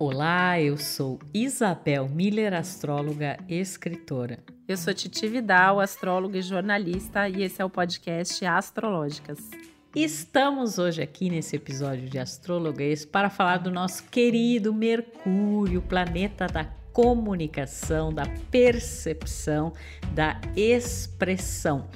Olá, eu sou Isabel Miller, astróloga e escritora. Eu sou Titi Vidal, astróloga e jornalista, e esse é o podcast Astrológicas. Estamos hoje aqui nesse episódio de Astrologuês para falar do nosso querido Mercúrio, planeta da comunicação, da percepção, da expressão.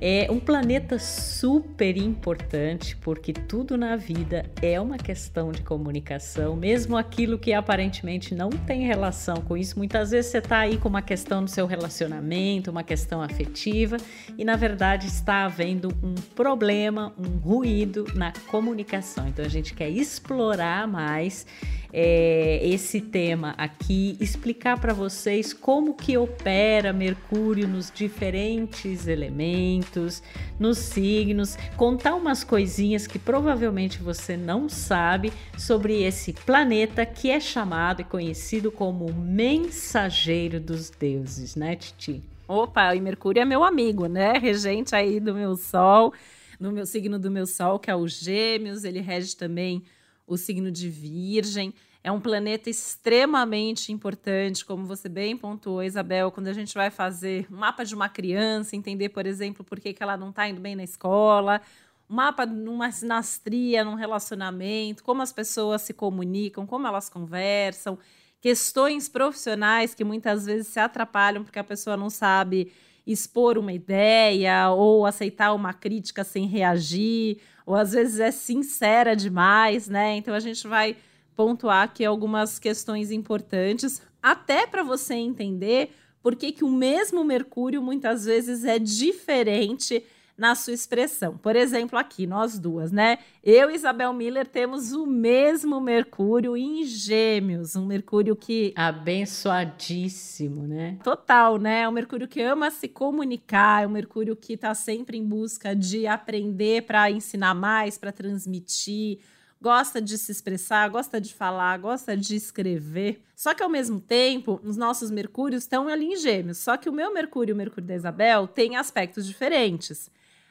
É um planeta super importante porque tudo na vida é uma questão de comunicação, mesmo aquilo que aparentemente não tem relação com isso. Muitas vezes você está aí com uma questão no seu relacionamento, uma questão afetiva e na verdade está havendo um problema, um ruído na comunicação. Então a gente quer explorar mais é, esse tema aqui, explicar para vocês como que opera Mercúrio nos diferentes elementos, nos signos, contar umas coisinhas que provavelmente você não sabe sobre esse planeta que é chamado e conhecido como mensageiro dos deuses, né, Titi? Opa, e Mercúrio é meu amigo, né? Regente aí do meu Sol, no meu signo do meu Sol, que é o Gêmeos, ele rege também o signo de Virgem. É um planeta extremamente importante, como você bem pontuou, Isabel, quando a gente vai fazer um mapa de uma criança, entender, por exemplo, por que, que ela não está indo bem na escola, um mapa numa sinastria, num relacionamento, como as pessoas se comunicam, como elas conversam, questões profissionais que muitas vezes se atrapalham porque a pessoa não sabe expor uma ideia ou aceitar uma crítica sem reagir, ou às vezes é sincera demais, né? Então a gente vai pontuar aqui algumas questões importantes, até para você entender por que, que o mesmo Mercúrio muitas vezes é diferente na sua expressão. Por exemplo, aqui, nós duas, né? Eu e Isabel Miller temos o mesmo Mercúrio em Gêmeos, um Mercúrio que. Abençoadíssimo, né? Total, né? É um Mercúrio que ama se comunicar, é um Mercúrio que está sempre em busca de aprender para ensinar mais, para transmitir gosta de se expressar, gosta de falar, gosta de escrever. Só que ao mesmo tempo, os nossos Mercúrios estão ali em Gêmeos. Só que o meu Mercúrio e o Mercúrio da Isabel têm aspectos diferentes.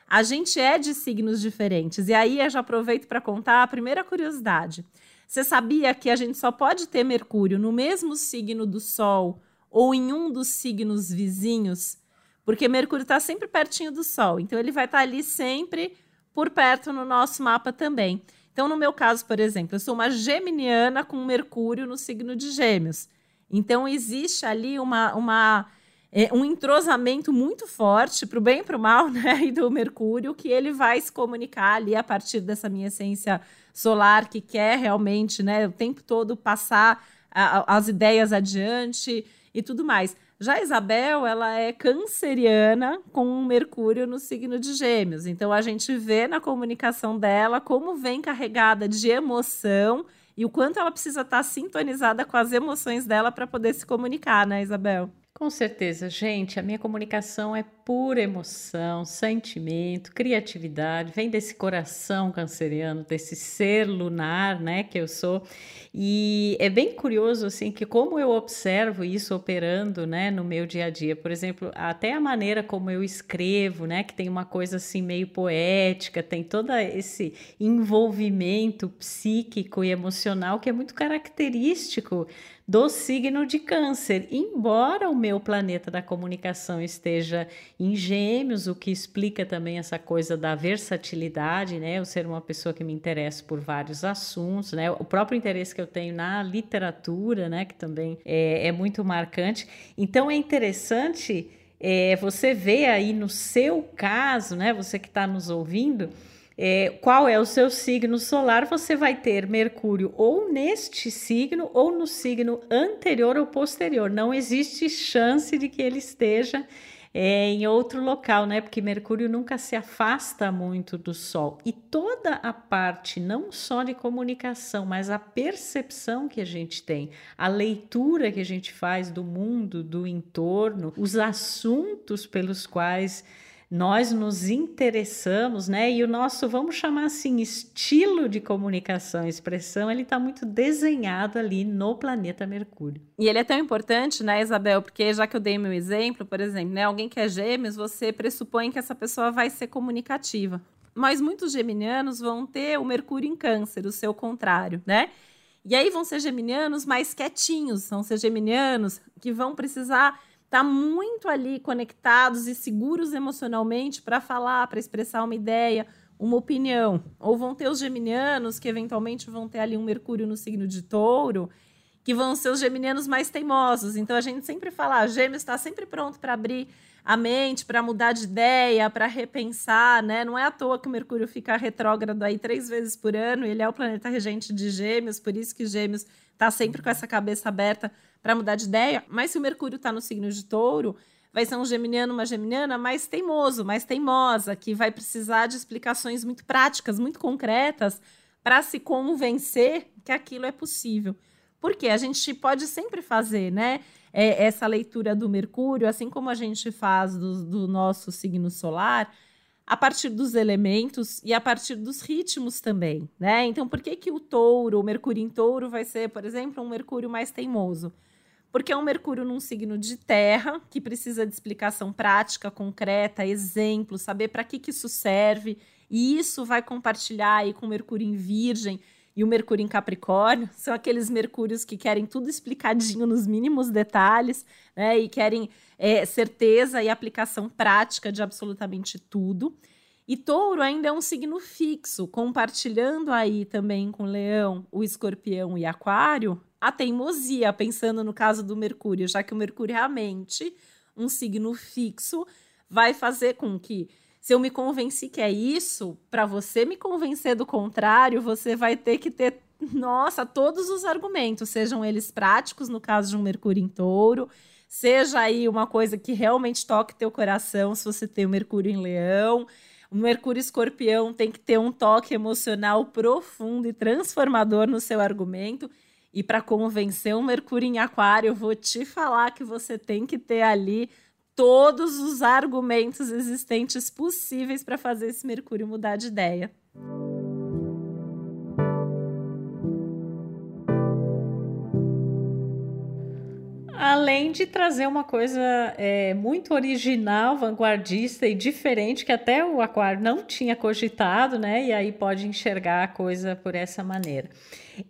A gente é de signos diferentes. E aí eu já aproveito para contar a primeira curiosidade. Você sabia que a gente só pode ter Mercúrio no mesmo signo do Sol ou em um dos signos vizinhos? Porque Mercúrio está sempre pertinho do Sol. Então ele vai estar tá ali sempre por perto no nosso mapa também. Então, no meu caso, por exemplo, eu sou uma geminiana com Mercúrio no signo de Gêmeos. Então, existe ali uma, uma é, um entrosamento muito forte para o bem e para o mal, né? E do Mercúrio, que ele vai se comunicar ali a partir dessa minha essência solar, que quer realmente, né, o tempo todo passar a, a, as ideias adiante e tudo mais. Já Isabel, ela é canceriana com Mercúrio no signo de Gêmeos. Então a gente vê na comunicação dela como vem carregada de emoção e o quanto ela precisa estar sintonizada com as emoções dela para poder se comunicar, né, Isabel? Com certeza, gente, a minha comunicação é pura emoção, sentimento, criatividade, vem desse coração canceriano, desse ser lunar, né, que eu sou. E é bem curioso assim que como eu observo isso operando, né, no meu dia a dia. Por exemplo, até a maneira como eu escrevo, né, que tem uma coisa assim meio poética, tem todo esse envolvimento psíquico e emocional que é muito característico do signo de Câncer, embora o meu planeta da comunicação esteja em Gêmeos, o que explica também essa coisa da versatilidade, né? Eu ser uma pessoa que me interessa por vários assuntos, né? O próprio interesse que eu tenho na literatura, né? Que também é, é muito marcante. Então é interessante é, você ver aí no seu caso, né? Você que está nos ouvindo é, qual é o seu signo solar, você vai ter Mercúrio ou neste signo ou no signo anterior ou posterior. Não existe chance de que ele esteja é, em outro local, né? Porque Mercúrio nunca se afasta muito do Sol. E toda a parte, não só de comunicação, mas a percepção que a gente tem, a leitura que a gente faz do mundo, do entorno, os assuntos pelos quais nós nos interessamos, né? E o nosso, vamos chamar assim, estilo de comunicação, expressão, ele está muito desenhado ali no planeta Mercúrio. E ele é tão importante, né, Isabel? Porque já que eu dei meu exemplo, por exemplo, né, alguém que é gêmeos, você pressupõe que essa pessoa vai ser comunicativa. Mas muitos geminianos vão ter o Mercúrio em câncer, o seu contrário, né? E aí vão ser geminianos mais quietinhos, vão ser geminianos que vão precisar tá muito ali conectados e seguros emocionalmente para falar, para expressar uma ideia, uma opinião. Ou vão ter os geminianos que eventualmente vão ter ali um Mercúrio no signo de Touro, que vão ser os geminianos mais teimosos. Então a gente sempre fala, ah, Gêmeos está sempre pronto para abrir a mente, para mudar de ideia, para repensar, né? Não é à toa que o Mercúrio fica retrógrado aí três vezes por ano, ele é o planeta regente de Gêmeos, por isso que Gêmeos está sempre com essa cabeça aberta para mudar de ideia. Mas se o Mercúrio está no signo de Touro, vai ser um geminiano, uma geminiana mais teimoso, mais teimosa, que vai precisar de explicações muito práticas, muito concretas, para se convencer que aquilo é possível. Porque a gente pode sempre fazer, né? É, essa leitura do Mercúrio, assim como a gente faz do, do nosso signo solar, a partir dos elementos e a partir dos ritmos também, né? Então, por que que o touro, o Mercúrio em touro vai ser, por exemplo, um Mercúrio mais teimoso? Porque é um Mercúrio num signo de terra, que precisa de explicação prática, concreta, exemplo, saber para que que isso serve, e isso vai compartilhar aí com o Mercúrio em virgem, e o Mercúrio em Capricórnio são aqueles Mercúrios que querem tudo explicadinho nos mínimos detalhes, né? E querem é, certeza e aplicação prática de absolutamente tudo. E Touro ainda é um signo fixo, compartilhando aí também com Leão, o Escorpião e Aquário, a teimosia, pensando no caso do Mercúrio, já que o Mercúrio é realmente um signo fixo, vai fazer com que se eu me convenci que é isso, para você me convencer do contrário, você vai ter que ter, nossa, todos os argumentos, sejam eles práticos, no caso de um Mercúrio em touro, seja aí uma coisa que realmente toque teu coração, se você tem o Mercúrio em leão. O Mercúrio escorpião tem que ter um toque emocional profundo e transformador no seu argumento. E para convencer um Mercúrio em Aquário, eu vou te falar que você tem que ter ali todos os argumentos existentes possíveis para fazer esse Mercúrio mudar de ideia. Além de trazer uma coisa é, muito original, vanguardista e diferente, que até o Aquário não tinha cogitado, né? E aí pode enxergar a coisa por essa maneira.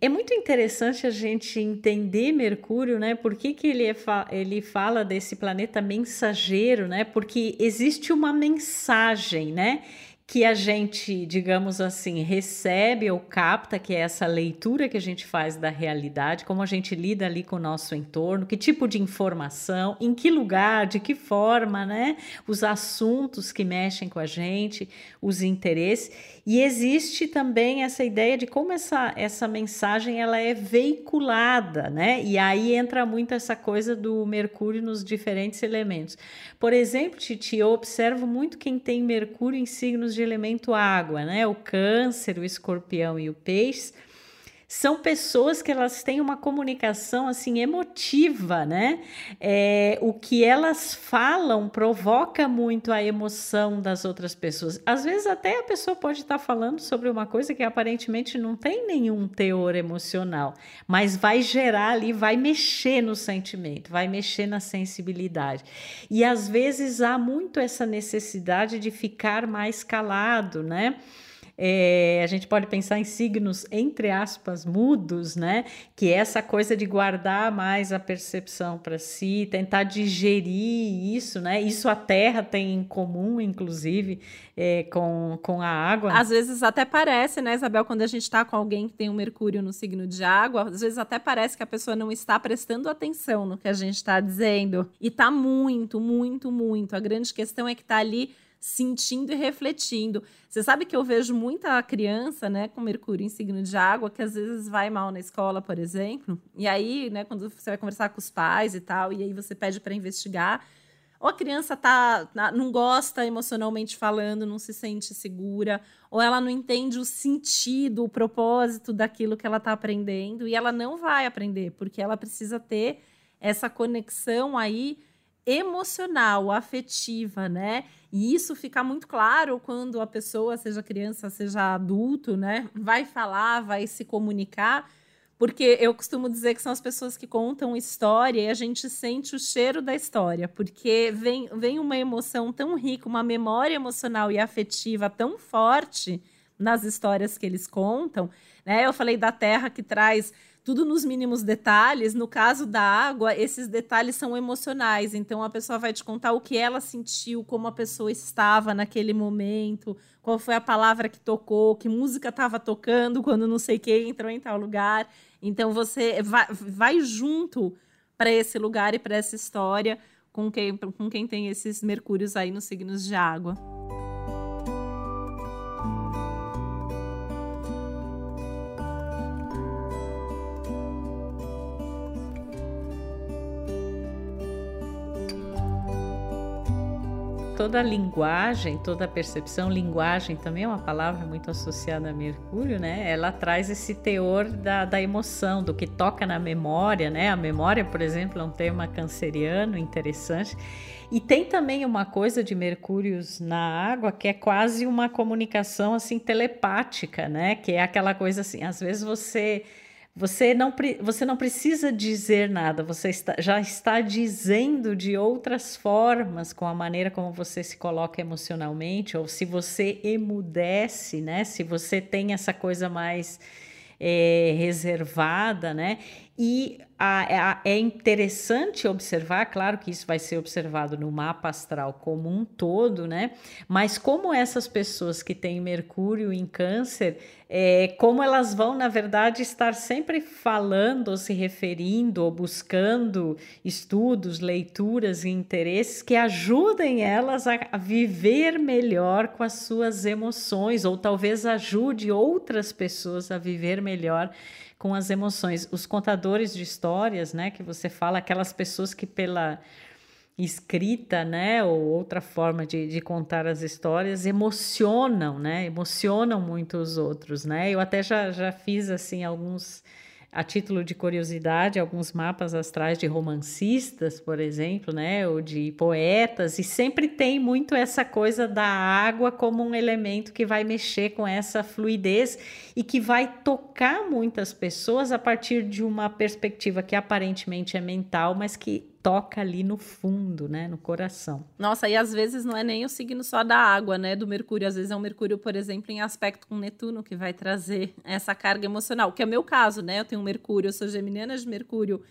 É muito interessante a gente entender Mercúrio, né? Por que, que ele, é fa ele fala desse planeta mensageiro, né? Porque existe uma mensagem, né? Que a gente, digamos assim, recebe ou capta, que é essa leitura que a gente faz da realidade, como a gente lida ali com o nosso entorno, que tipo de informação, em que lugar, de que forma, né? Os assuntos que mexem com a gente, os interesses. E existe também essa ideia de como essa, essa mensagem ela é veiculada, né? E aí entra muito essa coisa do Mercúrio nos diferentes elementos. Por exemplo, Titi, eu observo muito quem tem Mercúrio em signos de elemento água, né? O câncer, o escorpião e o peixe são pessoas que elas têm uma comunicação assim emotiva, né? É, o que elas falam provoca muito a emoção das outras pessoas. Às vezes até a pessoa pode estar falando sobre uma coisa que aparentemente não tem nenhum teor emocional, mas vai gerar ali, vai mexer no sentimento, vai mexer na sensibilidade. E às vezes há muito essa necessidade de ficar mais calado, né? É, a gente pode pensar em signos, entre aspas, mudos, né? Que é essa coisa de guardar mais a percepção para si, tentar digerir isso, né? Isso a Terra tem em comum, inclusive, é, com, com a água. Às vezes até parece, né, Isabel, quando a gente está com alguém que tem um Mercúrio no signo de água, às vezes até parece que a pessoa não está prestando atenção no que a gente está dizendo. E tá muito, muito, muito. A grande questão é que tá ali sentindo e refletindo. Você sabe que eu vejo muita criança, né, com Mercúrio em signo de água, que às vezes vai mal na escola, por exemplo, e aí, né, quando você vai conversar com os pais e tal, e aí você pede para investigar, ou a criança tá, não gosta emocionalmente falando, não se sente segura, ou ela não entende o sentido, o propósito daquilo que ela está aprendendo, e ela não vai aprender, porque ela precisa ter essa conexão aí emocional, afetiva, né? E isso fica muito claro quando a pessoa, seja criança, seja adulto, né, vai falar, vai se comunicar, porque eu costumo dizer que são as pessoas que contam história e a gente sente o cheiro da história, porque vem, vem uma emoção tão rica, uma memória emocional e afetiva tão forte nas histórias que eles contam, né? Eu falei da terra que traz tudo nos mínimos detalhes. No caso da água, esses detalhes são emocionais. Então a pessoa vai te contar o que ela sentiu, como a pessoa estava naquele momento, qual foi a palavra que tocou, que música estava tocando quando não sei quem entrou em tal lugar. Então você vai, vai junto para esse lugar e para essa história com quem, com quem tem esses mercúrios aí nos signos de água. Toda a linguagem, toda a percepção, linguagem também é uma palavra muito associada a Mercúrio, né? Ela traz esse teor da, da emoção, do que toca na memória, né? A memória, por exemplo, é um tema canceriano interessante. E tem também uma coisa de Mercúrios na água que é quase uma comunicação assim telepática, né? Que é aquela coisa assim, às vezes você você não, você não precisa dizer nada, você está, já está dizendo de outras formas com a maneira como você se coloca emocionalmente, ou se você emudece, né? Se você tem essa coisa mais é, reservada, né? E a, a, é interessante observar, claro que isso vai ser observado no mapa astral como um todo, né? Mas como essas pessoas que têm Mercúrio em Câncer, é, como elas vão, na verdade, estar sempre falando, ou se referindo, ou buscando estudos, leituras e interesses que ajudem elas a viver melhor com as suas emoções, ou talvez ajude outras pessoas a viver melhor com as emoções. Os contadores de histórias, né, que você fala, aquelas pessoas que pela escrita, né, ou outra forma de, de contar as histórias, emocionam, né, emocionam muito os outros, né. Eu até já, já fiz assim alguns a título de curiosidade, alguns mapas astrais de romancistas, por exemplo, né, ou de poetas, e sempre tem muito essa coisa da água como um elemento que vai mexer com essa fluidez e que vai tocar muitas pessoas a partir de uma perspectiva que aparentemente é mental, mas que toca ali no fundo, né, no coração. Nossa, e às vezes não é nem o signo só da água, né, do Mercúrio, às vezes é o Mercúrio, por exemplo, em aspecto com Netuno que vai trazer essa carga emocional, que é o meu caso, né? Eu tenho um Mercúrio, eu sou geminiana de Mercúrio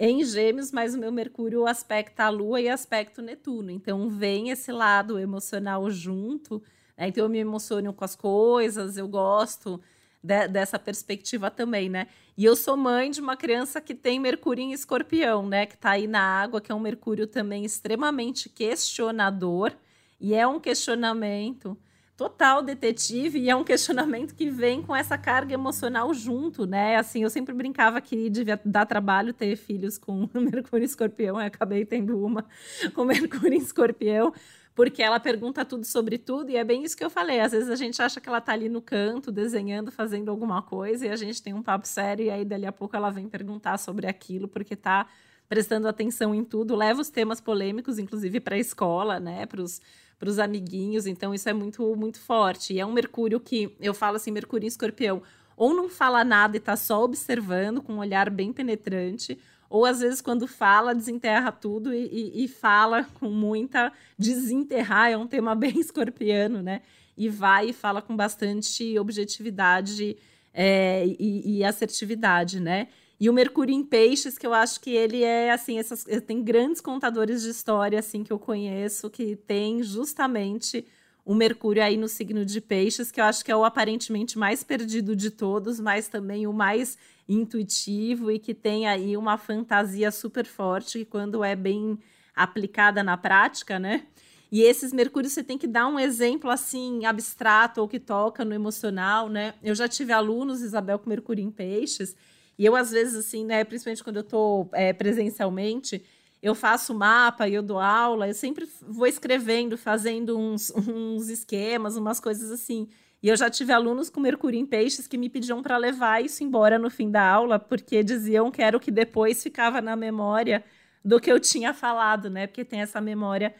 em Gêmeos, mas o meu Mercúrio aspecta a Lua e aspecto Netuno. Então vem esse lado emocional junto, né? Então eu me emociono com as coisas, eu gosto de, dessa perspectiva também, né? E eu sou mãe de uma criança que tem Mercúrio em escorpião, né? Que tá aí na água, que é um Mercúrio também extremamente questionador. E é um questionamento total detetive e é um questionamento que vem com essa carga emocional junto, né? Assim, eu sempre brincava que devia dar trabalho ter filhos com Mercúrio em escorpião, acabei tendo uma com Mercúrio em escorpião, porque ela pergunta tudo sobre tudo, e é bem isso que eu falei. Às vezes a gente acha que ela tá ali no canto, desenhando, fazendo alguma coisa, e a gente tem um papo sério, e aí dali a pouco ela vem perguntar sobre aquilo, porque tá prestando atenção em tudo, leva os temas polêmicos, inclusive para a escola, né, para os amiguinhos, então isso é muito, muito forte. E é um Mercúrio que, eu falo assim, Mercúrio em escorpião, ou não fala nada e tá só observando com um olhar bem penetrante, ou às vezes quando fala, desenterra tudo e, e, e, fala com muita. Desenterrar é um tema bem escorpiano, né? E vai e fala com bastante objetividade é, e, e, assertividade, né? E o Mercúrio em Peixes, que eu acho que ele é assim, essas, tem grandes contadores de história assim que eu conheço que tem justamente o Mercúrio aí no signo de Peixes, que eu acho que é o aparentemente mais perdido de todos, mas também o mais intuitivo e que tem aí uma fantasia super forte quando é bem aplicada na prática, né? E esses Mercúrios você tem que dar um exemplo assim abstrato ou que toca no emocional, né? Eu já tive alunos, Isabel, com Mercúrio em Peixes, e eu às vezes assim, né, principalmente quando eu estou é, presencialmente, eu faço mapa e eu dou aula, eu sempre vou escrevendo, fazendo uns, uns esquemas, umas coisas assim. E eu já tive alunos com Mercúrio em Peixes que me pediam para levar isso embora no fim da aula, porque diziam que era o que depois ficava na memória do que eu tinha falado, né? Porque tem essa memória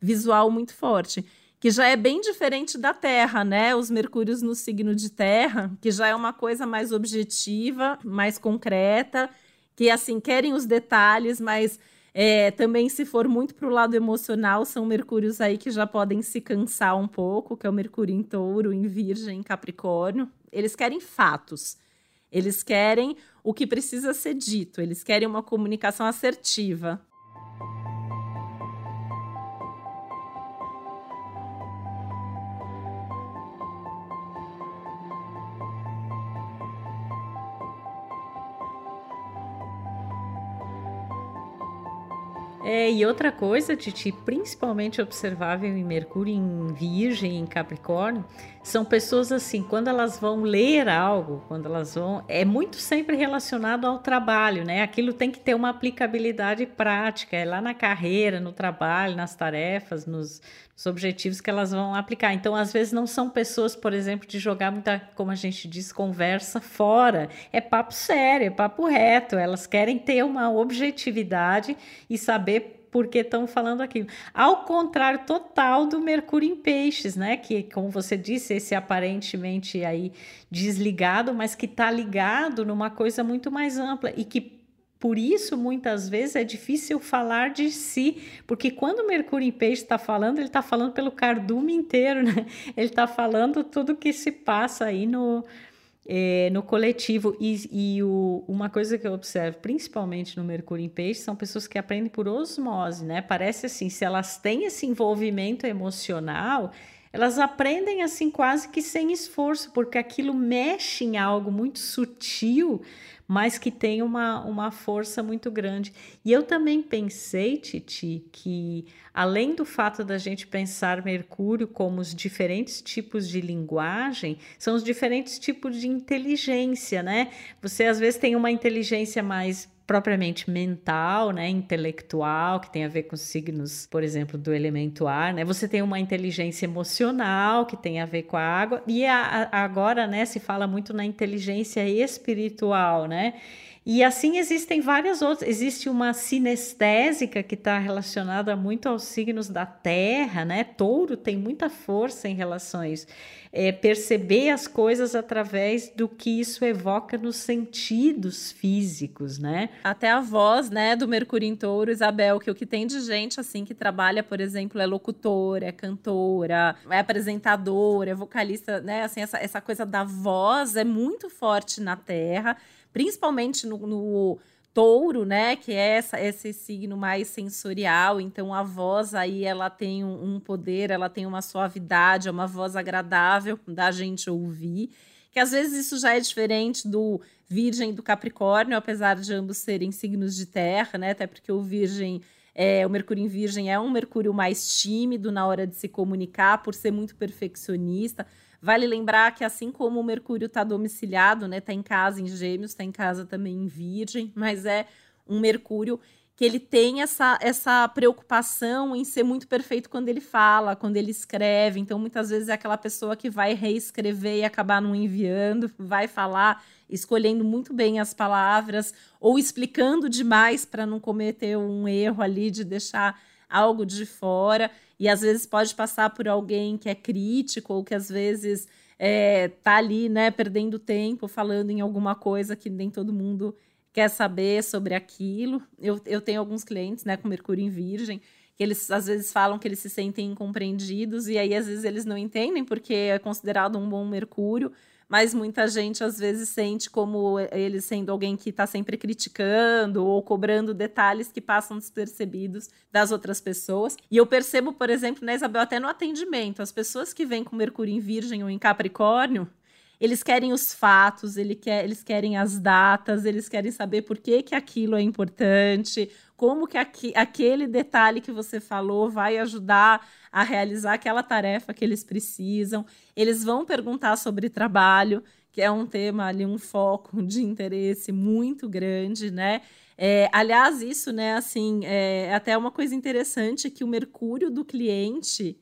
visual muito forte, que já é bem diferente da Terra, né? Os Mercúrios no signo de Terra, que já é uma coisa mais objetiva, mais concreta, que assim querem os detalhes, mas É, também, se for muito para o lado emocional, são Mercúrios aí que já podem se cansar um pouco, que é o Mercúrio em touro, em virgem, em capricórnio. Eles querem fatos. Eles querem o que precisa ser dito, eles querem uma comunicação assertiva. É, e outra coisa, Titi, principalmente observável em Mercúrio, em Virgem, em Capricórnio, são pessoas assim, quando elas vão ler algo, quando elas vão. É muito sempre relacionado ao trabalho, né? Aquilo tem que ter uma aplicabilidade prática, é lá na carreira, no trabalho, nas tarefas, nos, nos objetivos que elas vão aplicar. Então, às vezes, não são pessoas, por exemplo, de jogar muita, como a gente diz, conversa fora. É papo sério, é papo reto. Elas querem ter uma objetividade e saber porque estão falando aquilo. Ao contrário total do Mercúrio em Peixes, né? Que, como você disse, esse aparentemente aí desligado, mas que está ligado numa coisa muito mais ampla e que por isso, muitas vezes, é difícil falar de si, porque quando o Mercúrio em Peixe está falando, ele está falando pelo cardume inteiro, né? Ele está falando tudo que se passa aí no, é, no coletivo. E, e o, uma coisa que eu observo, principalmente no Mercúrio em Peixe, são pessoas que aprendem por osmose, né? Parece assim, se elas têm esse envolvimento emocional, elas aprendem assim quase que sem esforço, porque aquilo mexe em algo muito sutil, mas que tem uma, uma força muito grande. E eu também pensei, Titi, que além do fato da gente pensar Mercúrio como os diferentes tipos de linguagem, são os diferentes tipos de inteligência, né? Você às vezes tem uma inteligência mais propriamente mental, né, intelectual, que tem a ver com signos, por exemplo, do elemento ar, né? Você tem uma inteligência emocional que tem a ver com a água e a, a, agora, né, se fala muito na inteligência espiritual, né? E assim existem várias outras. Existe uma sinestésica que está relacionada muito aos signos da Terra, né? Touro tem muita força em relação a isso. É, perceber as coisas através do que isso evoca nos sentidos físicos, né? Até a voz, né, do Mercúrio em Touro, Isabel, que o que tem de gente assim que trabalha, por exemplo, é locutora, é cantora, é apresentadora, é vocalista, né? Assim, essa, essa coisa da voz é muito forte na Terra principalmente no, no touro, né, que é essa, esse signo mais sensorial, então a voz aí ela tem um, um poder, ela tem uma suavidade, é uma voz agradável da gente ouvir, que às vezes isso já é diferente do Virgem e do Capricórnio, apesar de ambos serem signos de terra, né, até porque o Virgem é, o Mercúrio em Virgem é um Mercúrio mais tímido na hora de se comunicar, por ser muito perfeccionista. Vale lembrar que assim como o Mercúrio está domiciliado, né, está em casa em Gêmeos, está em casa também em Virgem, mas é um Mercúrio que ele tem essa, essa preocupação em ser muito perfeito quando ele fala, quando ele escreve. Então, muitas vezes é aquela pessoa que vai reescrever e acabar não enviando, vai falar escolhendo muito bem as palavras ou explicando demais para não cometer um erro ali de deixar algo de fora e às vezes pode passar por alguém que é crítico ou que às vezes é, tá ali, né, perdendo tempo falando em alguma coisa que nem todo mundo quer saber sobre aquilo. Eu, eu tenho alguns clientes, né, com Mercúrio em Virgem, que eles às vezes falam que eles se sentem incompreendidos e aí às vezes eles não entendem porque é considerado um bom Mercúrio, mas muita gente às vezes sente como ele sendo alguém que está sempre criticando ou cobrando detalhes que passam despercebidos das outras pessoas. E eu percebo, por exemplo, né, Isabel, até no atendimento, as pessoas que vêm com Mercúrio em Virgem ou em Capricórnio, eles querem os fatos, ele quer, eles querem as datas, eles querem saber por que, que aquilo é importante, como que aqui, aquele detalhe que você falou vai ajudar a realizar aquela tarefa que eles precisam. Eles vão perguntar sobre trabalho, que é um tema ali, um foco de interesse muito grande, né? É, aliás, isso, né, assim, é até uma coisa interessante que o mercúrio do cliente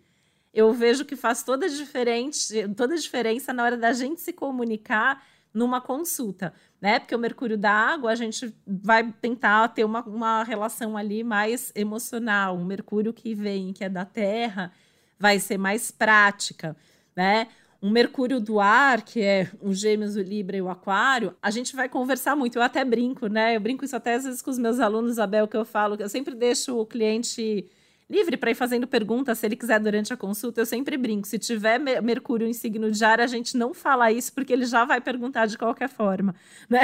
eu vejo que faz toda, diferente, toda a diferença na hora da gente se comunicar numa consulta, né? Porque o mercúrio da água, a gente vai tentar ter uma, uma relação ali mais emocional. O mercúrio que vem, que é da terra, vai ser mais prática, né? um Mercúrio do ar, que é o Gêmeos, o Libra e o Aquário, a gente vai conversar muito. Eu até brinco, né? Eu brinco isso até às vezes com os meus alunos, Isabel, que eu falo, eu sempre deixo o cliente livre para ir fazendo perguntas se ele quiser durante a consulta. Eu sempre brinco. Se tiver Mercúrio em signo de ar, a gente não fala isso porque ele já vai perguntar de qualquer forma, né?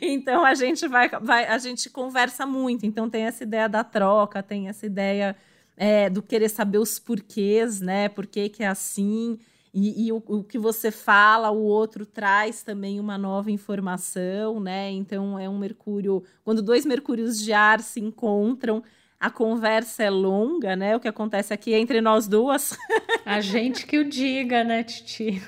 Então a gente vai, vai a gente conversa muito. Então tem essa ideia da troca, tem essa ideia é, do querer saber os porquês, né? Por que, que é assim. E, e o, o, que você fala, o outro traz também uma nova informação, né? Então é um Mercúrio. Quando dois Mercúrios de ar se encontram, a conversa é longa, né? O que acontece aqui é entre nós duas. A gente que o diga, né, Titi?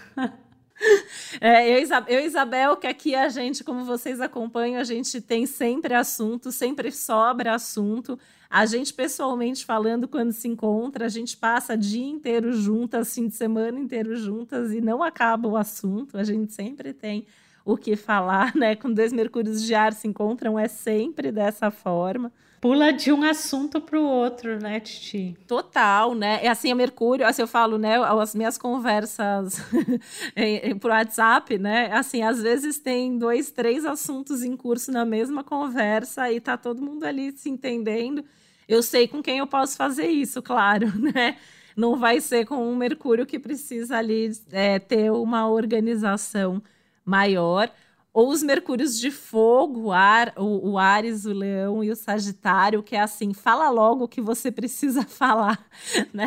É, eu, eu, Isabel, que aqui a gente, como vocês acompanham, a gente tem sempre assunto, sempre sobra assunto. A gente, pessoalmente falando, quando se encontra, a gente passa dia inteiro juntas, fim de semana inteiro juntas e não acaba o assunto. A gente sempre tem o que falar, né? Quando dois mercúrios de ar se encontram, é sempre dessa forma. Pula de um assunto para o outro, né, Titi? Total, né? É assim, a Mercúrio, assim, eu falo, né, as minhas conversas por WhatsApp, né? Assim, às vezes tem dois, três assuntos em curso na mesma conversa e tá todo mundo ali se entendendo. Eu sei com quem eu posso fazer isso, claro, né? Não vai ser com um Mercúrio que precisa ali é, ter uma organização maior. Ou os Mercúrios de fogo, o, ar, o, o Ares, o Leão e o Sagitário, que é assim, fala logo o que você precisa falar, né?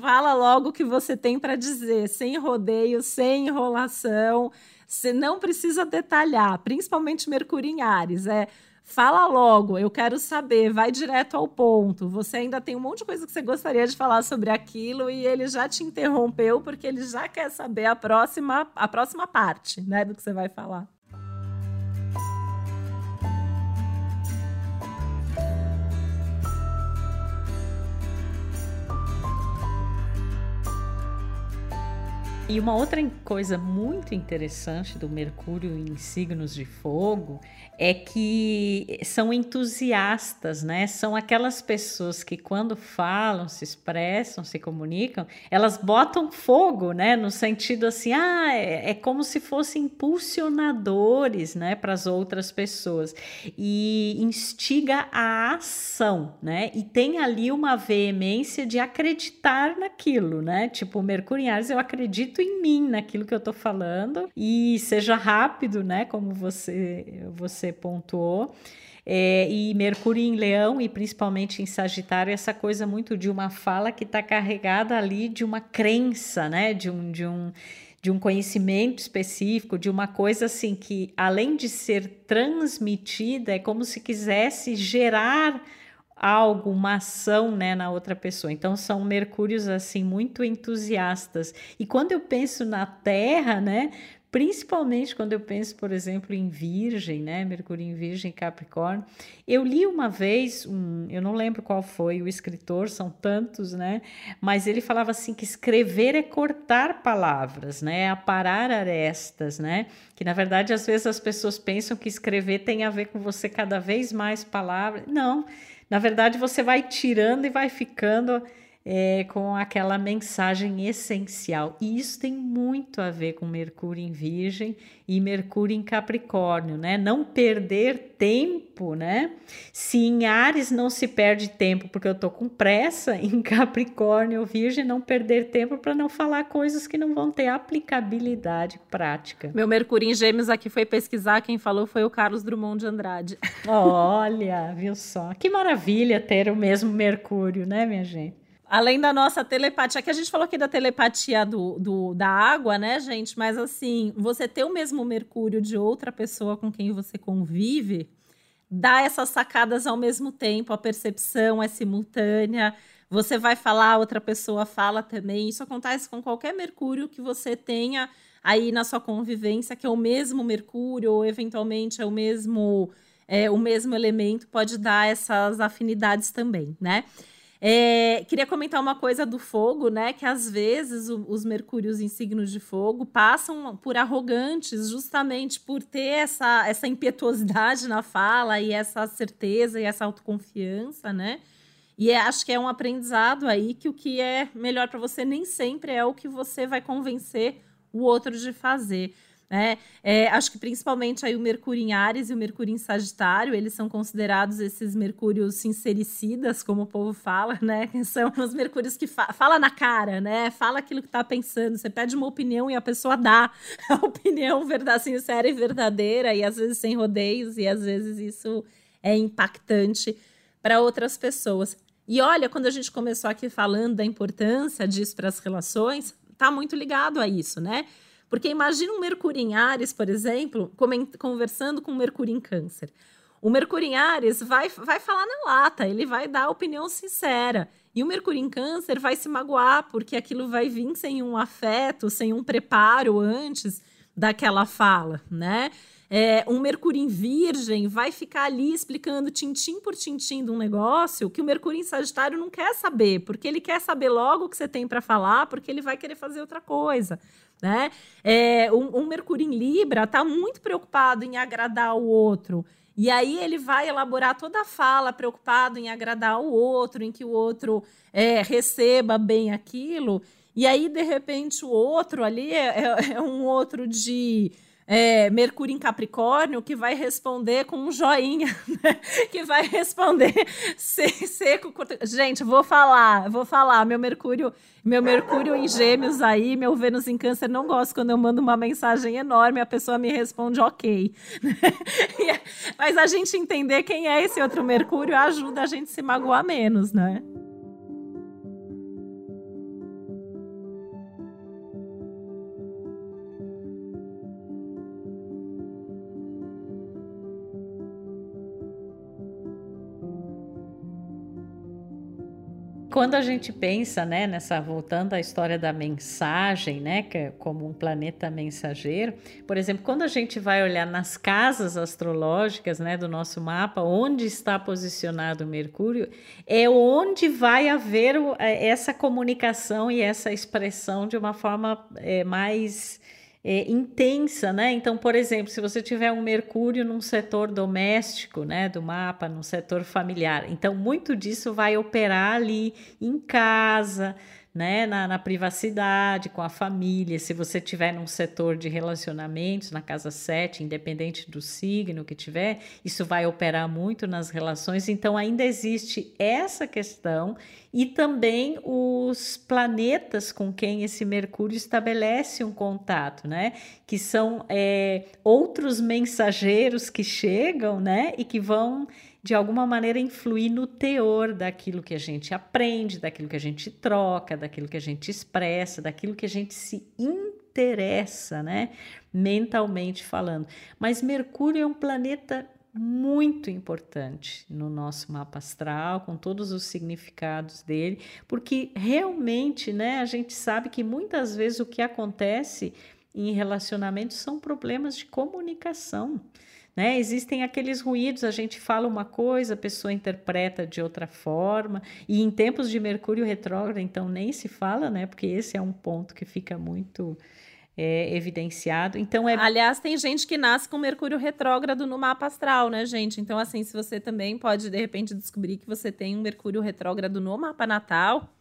Fala logo o que você tem para dizer, sem rodeio, sem enrolação. Você não precisa detalhar, principalmente Mercúrio em Ares. É Fala logo, eu quero saber, vai direto ao ponto. Você ainda tem um monte de coisa que você gostaria de falar sobre aquilo e ele já te interrompeu porque ele já quer saber a próxima, a próxima parte, né, do que você vai falar. E uma outra coisa muito interessante do Mercúrio em signos de fogo é que são entusiastas, né? São aquelas pessoas que quando falam, se expressam, se comunicam, elas botam fogo, né? No sentido assim, ah, é, é como se fossem impulsionadores, né, para as outras pessoas e instiga a ação, né? E tem ali uma veemência de acreditar naquilo, né? Tipo, Mercúrio em Ares, eu acredito em mim, naquilo que eu tô falando e seja rápido, né? Como você você pontuou. É, e Mercúrio em Leão e principalmente em Sagitário, essa coisa muito de uma fala que está carregada ali de uma crença, né? De um, de um, de um conhecimento específico, de uma coisa assim que, além de ser transmitida, é como se quisesse gerar algo, uma ação, né, na outra pessoa. Então são mercúrios assim muito entusiastas. E quando eu penso na Terra, né, principalmente quando eu penso, por exemplo, em Virgem, né, Mercúrio em Virgem, Capricórnio. Eu li uma vez, um, eu não lembro qual foi o escritor, são tantos, né, mas ele falava assim que escrever é cortar palavras, né, é aparar arestas, né, que na verdade às vezes as pessoas pensam que escrever tem a ver com você cada vez mais palavras. Não, na verdade, você vai tirando e vai ficando é, com aquela mensagem essencial. E isso tem muito a ver com Mercúrio em Virgem e Mercúrio em Capricórnio, né? Não perder tempo, né? Se em Ares não se perde tempo porque eu tô com pressa, em Capricórnio ou Virgem não perder tempo para não falar coisas que não vão ter aplicabilidade prática. Meu Mercúrio em Gêmeos aqui foi pesquisar, quem falou foi o Carlos Drummond de Andrade. Olha, viu só? Que maravilha ter o mesmo Mercúrio, né, minha gente? Além da nossa telepatia, que a gente falou aqui da telepatia do, do, da água, né, gente? Mas assim, você ter o mesmo Mercúrio de outra pessoa com quem você convive, dá essas sacadas ao mesmo tempo, a percepção é simultânea. Você vai falar, outra pessoa fala também. Isso acontece com qualquer Mercúrio que você tenha aí na sua convivência, que é o mesmo Mercúrio, ou eventualmente é o mesmo, é, o mesmo elemento, pode dar essas afinidades também, né? É, queria comentar uma coisa do fogo, né? Que às vezes o, os mercúrios em signos de fogo passam por arrogantes, justamente por ter essa, essa impetuosidade na fala e essa certeza e essa autoconfiança, né? E é, acho que é um aprendizado aí que o que é melhor para você nem sempre é o que você vai convencer o o outro de fazer. Né? É, acho que principalmente aí o Mercúrio em Ares e o Mercúrio em Sagitário, eles são considerados esses Mercúrios sincericidas, como o povo fala, né? Que são os Mercúrios que fa fala na cara, né? Fala aquilo que tá pensando. Você pede uma opinião e a pessoa dá a opinião verdade, sincera e verdadeira, e às vezes sem rodeios, e às vezes isso é impactante para outras pessoas. E olha, quando a gente começou aqui falando da importância disso para as relações, tá muito ligado a isso, né? Porque imagina um Mercúrio em Ares, por exemplo, conversando com um Mercúrio em Câncer. O Mercúrio em Ares vai, vai falar na lata, ele vai dar a opinião sincera. E o Mercúrio em Câncer vai se magoar, porque aquilo vai vir sem um afeto, sem um preparo antes daquela fala, né? É, um Mercúrio em Virgem vai ficar ali explicando tintim por tintim de um negócio que o Mercúrio em Sagitário não quer saber, porque ele quer saber logo o que você tem para falar, porque ele vai querer fazer outra coisa né? É, um, um Mercúrio em Libra está muito preocupado em agradar o outro. E aí ele vai elaborar toda a fala preocupado em agradar o outro, em que o outro é, receba bem aquilo. E aí, de repente, o outro ali é, é, é um outro de é, Mercúrio em Capricórnio, que vai responder com um joinha, né? que vai responder seco, curto. Gente, vou falar, vou falar. Meu Mercúrio, meu Mercúrio em Gêmeos aí, meu Vênus em Câncer, não gosto quando eu mando uma mensagem enorme, a pessoa me responde ok. É, mas a gente entender quem é esse outro Mercúrio ajuda a gente se magoar menos, né? Quando a gente pensa, né, nessa voltando à história da mensagem, né, que é como um planeta mensageiro, por exemplo, quando a gente vai olhar nas casas astrológicas, né, do nosso mapa, onde está posicionado Mercúrio, é onde vai haver é, essa comunicação e essa expressão de uma forma é, mais é, intensa, né? Então, por exemplo, se você tiver um Mercúrio num setor doméstico, né, do mapa, num setor familiar, então muito disso vai operar ali em casa, né, na, na, privacidade, com a família. Se você tiver num setor de relacionamentos, na casa 7, independente do signo que tiver, isso vai operar muito nas relações. Então, ainda existe essa questão e também os planetas com quem esse Mercúrio estabelece um contato, né? Que são é, outros mensageiros que chegam, né? E que vão de alguma maneira influir no teor daquilo que a gente aprende, daquilo que a gente troca, daquilo que a gente expressa, daquilo que a gente se interessa, né? Mentalmente falando. Mas Mercúrio é um planeta muito importante no nosso mapa astral, com todos os significados dele, porque realmente, né, a gente sabe que muitas vezes o que acontece em relacionamentos são problemas de comunicação. Né? Existem aqueles ruídos, a gente fala uma coisa, a pessoa interpreta de outra forma, e em tempos de Mercúrio retrógrado, então nem se fala, né? Porque esse é um ponto que fica muito é, evidenciado. Então é. Aliás, tem gente que nasce com Mercúrio retrógrado no mapa astral, né, gente? Então, assim, se você também pode, de repente, descobrir que você tem um Mercúrio retrógrado no mapa natal,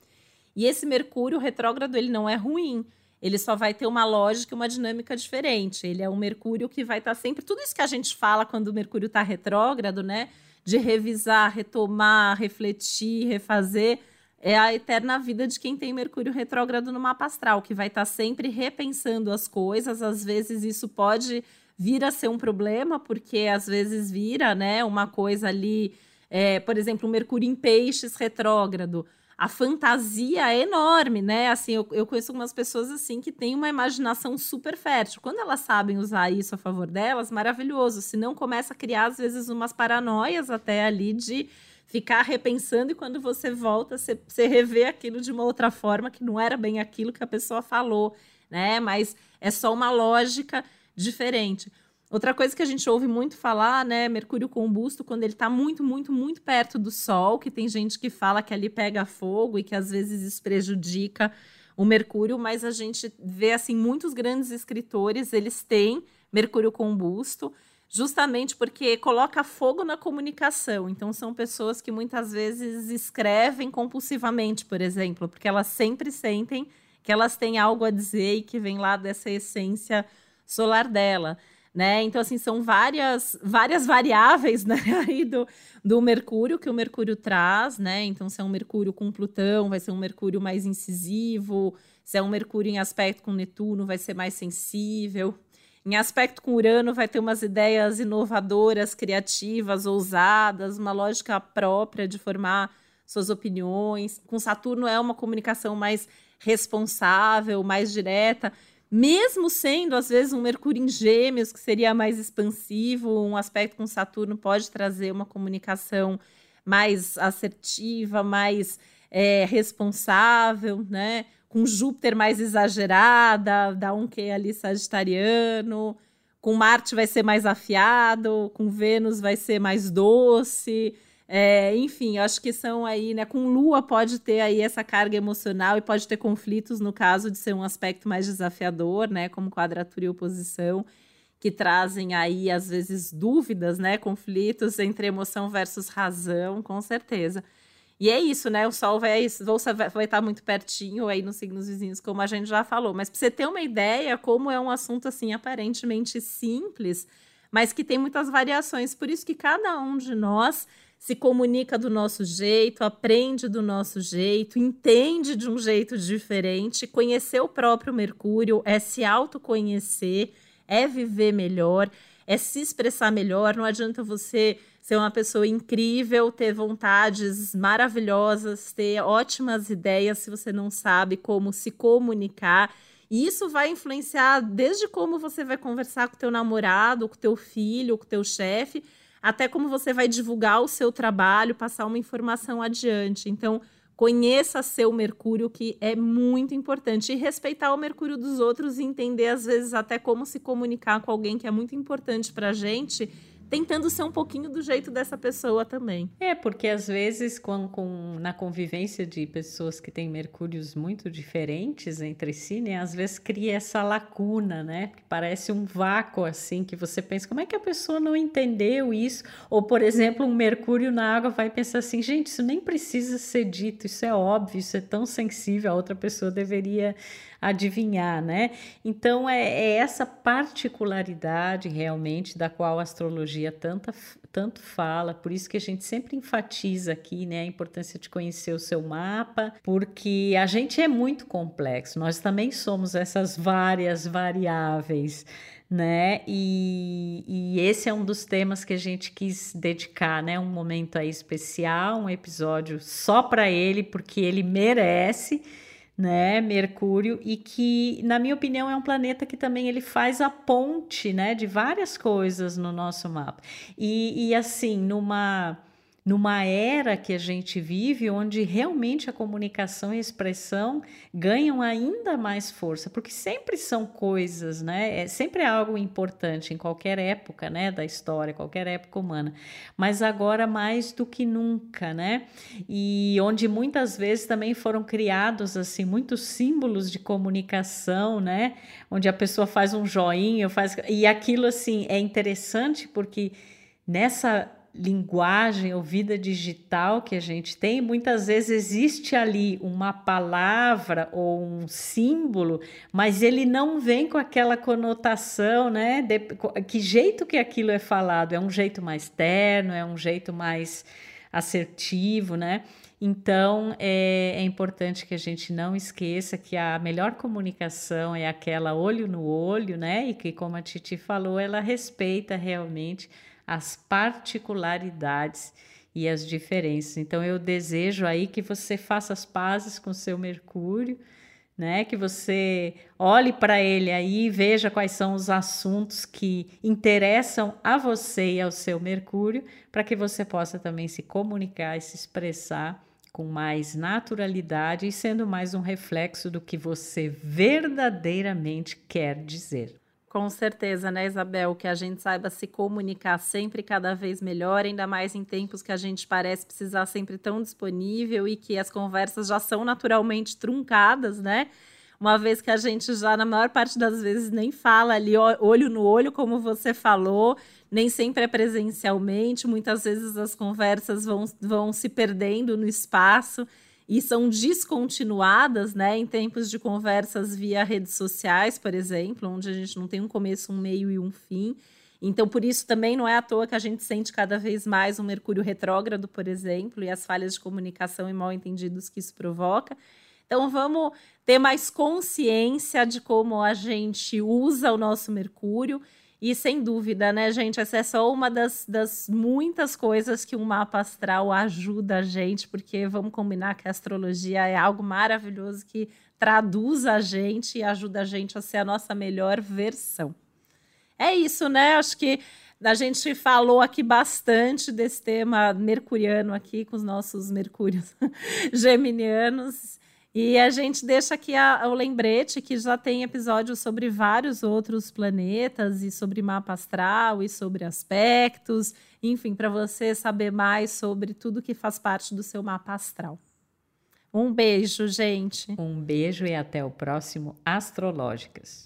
e esse Mercúrio retrógrado ele não é ruim ele só vai ter uma lógica e uma dinâmica diferente. Ele é um Mercúrio que vai estar tá sempre. Tudo isso que a gente fala quando o Mercúrio está retrógrado, né? De revisar, retomar, refletir, refazer, é a eterna vida de quem tem Mercúrio retrógrado no mapa astral, que vai estar tá sempre repensando as coisas. Às vezes isso pode vir a ser um problema, porque às vezes vira, né? Uma coisa ali. É, por exemplo, o Mercúrio em peixes retrógrado a fantasia é enorme, né? Assim, eu, eu conheço algumas pessoas assim que têm uma imaginação super fértil. Quando elas sabem usar isso a favor delas, maravilhoso. Se não, começa a criar, às vezes, umas paranoias até ali de ficar repensando e quando você volta, você, você revê aquilo de uma outra forma que não era bem aquilo que a pessoa falou, né? Mas é só uma lógica diferente. Outra coisa que a gente ouve muito falar, né, Mercúrio combusto, quando ele está muito, muito, muito perto do Sol, que tem gente que fala que ali pega fogo e que às vezes isso prejudica o Mercúrio, mas a gente vê assim muitos grandes escritores, eles têm Mercúrio combusto, justamente porque coloca fogo na comunicação. Então são pessoas que muitas vezes escrevem compulsivamente, por exemplo, porque elas sempre sentem que elas têm algo a dizer e que vem lá dessa essência solar dela. Né? Então, assim, são várias, várias variáveis né, aí do, do Mercúrio que o Mercúrio traz, né? Então, se é um Mercúrio com Plutão, vai ser um Mercúrio mais incisivo, se é um Mercúrio em aspecto com Netuno, vai ser mais sensível. Em aspecto com Urano, vai ter umas ideias inovadoras, criativas, ousadas, uma lógica própria de formar suas opiniões. Com Saturno é uma comunicação mais responsável, mais direta, mesmo sendo às vezes um Mercúrio em Gêmeos, que seria mais expansivo, um aspecto com Saturno pode trazer uma comunicação mais assertiva, mais é, responsável, né? Com Júpiter mais exagerada, dá um que ali sagitariano. Com Marte vai ser mais afiado, com Vênus vai ser mais doce. É, enfim, acho que são aí, né? Com Lua pode ter aí essa carga emocional e pode ter conflitos no caso de ser um aspecto mais desafiador, né? Como quadratura e oposição, que trazem aí, às vezes, dúvidas, né? Conflitos entre emoção versus razão, com certeza. E é isso, né? O Sol vai, vai estar muito pertinho aí nos signos vizinhos, como a gente já falou. Mas para você ter uma ideia, como é um assunto assim aparentemente simples, mas que tem muitas variações. Por isso que cada um de nós se comunica do nosso jeito, aprende do nosso jeito, entende de um jeito diferente. Conhecer o próprio Mercúrio é se autoconhecer, é viver melhor, é se expressar melhor. Não adianta você ser uma pessoa incrível, ter vontades maravilhosas, ter ótimas ideias se você não sabe como se comunicar. E isso vai influenciar desde como você vai conversar com teu namorado, com teu filho, com teu chefe, até como você vai divulgar o seu trabalho, passar uma informação adiante. Então, conheça seu Mercúrio, que é muito importante. E respeitar o Mercúrio dos outros e entender, às vezes, até como se comunicar com alguém que é muito importante para a gente tentando ser um pouquinho do jeito dessa pessoa também. É, porque às vezes, com, com, na convivência de pessoas que têm mercúrios muito diferentes entre si, né, às vezes cria essa lacuna, né? Que parece um vácuo assim, que você pensa, como é que a pessoa não entendeu isso? Ou, por exemplo, um mercúrio na água vai pensar assim, gente, isso nem precisa ser dito, isso é óbvio, isso é tão sensível, a outra pessoa deveria adivinhar, né? Então é, é essa particularidade realmente da qual a astrologia tanta, tanto fala, por isso que a gente sempre enfatiza aqui, né, a importância de conhecer o seu mapa, porque a gente é muito complexo, nós também somos essas várias variáveis, né? E, e, esse é um dos temas que a gente quis dedicar, né? Um momento aí especial, um episódio só para ele, porque ele merece né, Mercúrio, e que, na minha opinião, é um planeta que também ele faz a ponte, né, de várias coisas no nosso mapa. E, e assim, numa numa era que a gente vive, onde realmente a comunicação e a expressão ganham ainda mais força, porque sempre são coisas, né? É, sempre é algo importante em qualquer época, né, da história, qualquer época humana, mas agora mais do que nunca, né? E onde muitas vezes também foram criados assim muitos símbolos de comunicação, né? Onde a pessoa faz um joinha, faz e aquilo assim é interessante porque nessa linguagem ou vida digital que a gente tem, muitas vezes existe ali uma palavra ou um símbolo, mas ele não vem com aquela conotação, né? De, que jeito que aquilo é falado? É um jeito mais terno, é um jeito mais assertivo, né? Então é, é importante que a gente não esqueça que a melhor comunicação é aquela olho no olho, né? E que, como a Titi falou, ela respeita realmente as particularidades e as diferenças. Então eu desejo aí que você faça as pazes com seu Mercúrio, né? Que você olhe para ele aí, veja quais são os assuntos que interessam a você e ao seu Mercúrio, para que você possa também se comunicar e se expressar com mais naturalidade e sendo mais um reflexo do que você verdadeiramente quer dizer. Com certeza, né, Isabel? Que a gente saiba se comunicar sempre cada vez melhor, ainda mais em tempos que a gente parece precisar sempre tão disponível e que as conversas já são naturalmente truncadas, né? Uma vez que a gente já, na maior parte das vezes, nem fala ali olho no olho, como você falou, nem sempre é presencialmente, muitas vezes as conversas vão, vão se perdendo no espaço. E são descontinuadas, né, em tempos de conversas via redes sociais, por exemplo, onde a gente não tem um começo, um meio e um fim. Então, por isso também não é à toa que a gente sente cada vez mais um Mercúrio retrógrado, por exemplo, e as falhas de comunicação e mal entendidos que isso provoca. Então, vamos ter mais consciência de como a gente usa o nosso Mercúrio e sem dúvida, né, gente? Essa é só uma das, das muitas coisas que um mapa astral ajuda a gente, porque vamos combinar que a astrologia é algo maravilhoso que traduz a gente e ajuda a gente a ser a nossa melhor versão. É isso, né? Acho que a gente falou aqui bastante desse tema mercuriano aqui com os nossos mercúrios geminianos. E a gente deixa aqui a, o lembrete que já tem episódios sobre vários outros planetas e sobre mapa astral e sobre aspectos, enfim, para você saber mais sobre tudo que faz parte do seu mapa astral. Um beijo, gente. Um beijo e até o próximo Astrológicas.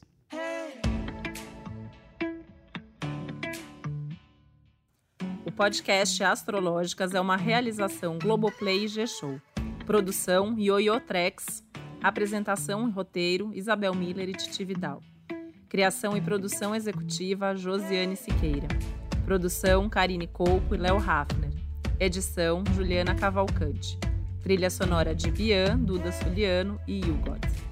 O podcast Astrológicas é uma realização Globoplay e G-Show. Produção Yoyo Trex. Apresentação e roteiro Isabel Miller e Titi Vidal. Criação e produção executiva Josiane Siqueira. Produção Karine Couco e Léo Hafner. Edição Juliana Cavalcante. Trilha sonora de Bian, Duda Suliano e Hugot.